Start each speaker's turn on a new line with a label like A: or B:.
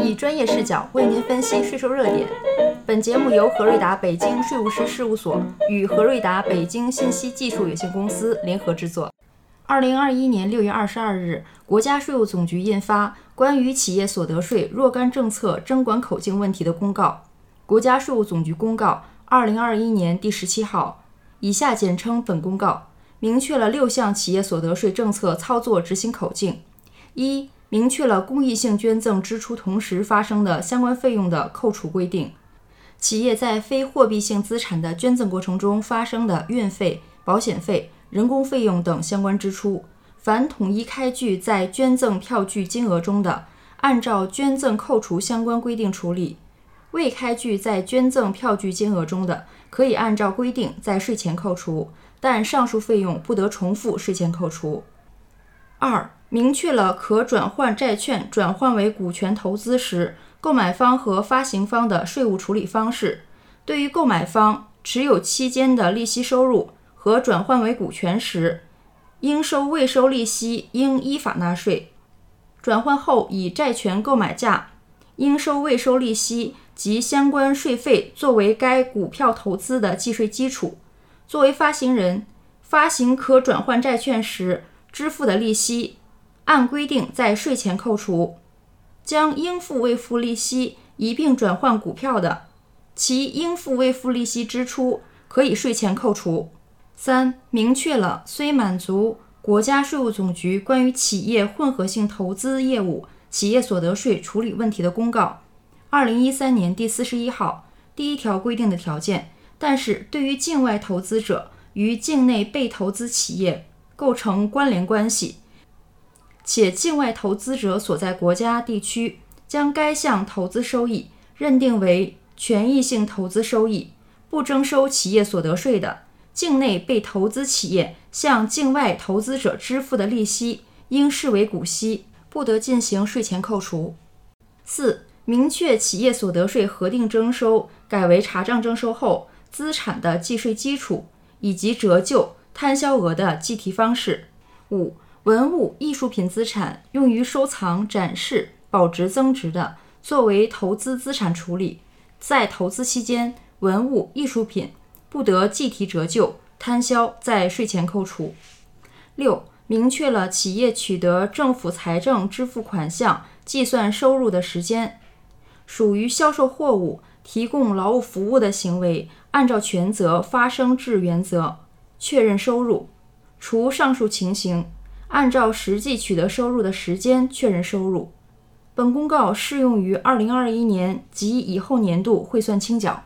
A: 以专业视角为您分析税收热点。本节目由何瑞达北京税务师事务所与何瑞达北京信息技术有限公司联合制作。二零二一年六月二十二日，国家税务总局印发《关于企业所得税若干政策征管口径问题的公告》（国家税务总局公告二零二一年第十七号），以下简称本公告，明确了六项企业所得税政策操作执行口径：一、明确了公益性捐赠支出同时发生的相关费用的扣除规定。企业在非货币性资产的捐赠过程中发生的运费、保险费、人工费用等相关支出，凡统一开具在捐赠票据金额中的，按照捐赠扣除相关规定处理；未开具在捐赠票据金额中的，可以按照规定在税前扣除，但上述费用不得重复税前扣除。二、明确了可转换债券转换为股权投资时，购买方和发行方的税务处理方式。对于购买方持有期间的利息收入和转换为股权时，应收未收利息应依法纳税；转换后以债权购买价应收未收利息及相关税费作为该股票投资的计税基础。作为发行人，发行可转换债券时，支付的利息，按规定在税前扣除；将应付未付利息一并转换股票的，其应付未付利息支出可以税前扣除。三、明确了虽满足国家税务总局关于企业混合性投资业务企业所得税处理问题的公告（二零一三年第四十一号）第一条规定的条件，但是对于境外投资者与境内被投资企业。构成关联关系，且境外投资者所在国家地区将该项投资收益认定为权益性投资收益，不征收企业所得税的，境内被投资企业向境外投资者支付的利息应视为股息，不得进行税前扣除。四、明确企业所得税核定征收改为查账征收后资产的计税基础以及折旧。摊销额的计提方式。五、文物艺术品资产用于收藏、展示、保值增值的，作为投资资产处理，在投资期间，文物艺术品不得计提折旧、摊销，在税前扣除。六、明确了企业取得政府财政支付款项计算收入的时间。属于销售货物、提供劳务服务的行为，按照权责发生制原则。确认收入，除上述情形，按照实际取得收入的时间确认收入。本公告适用于二零二一年及以后年度汇算清缴。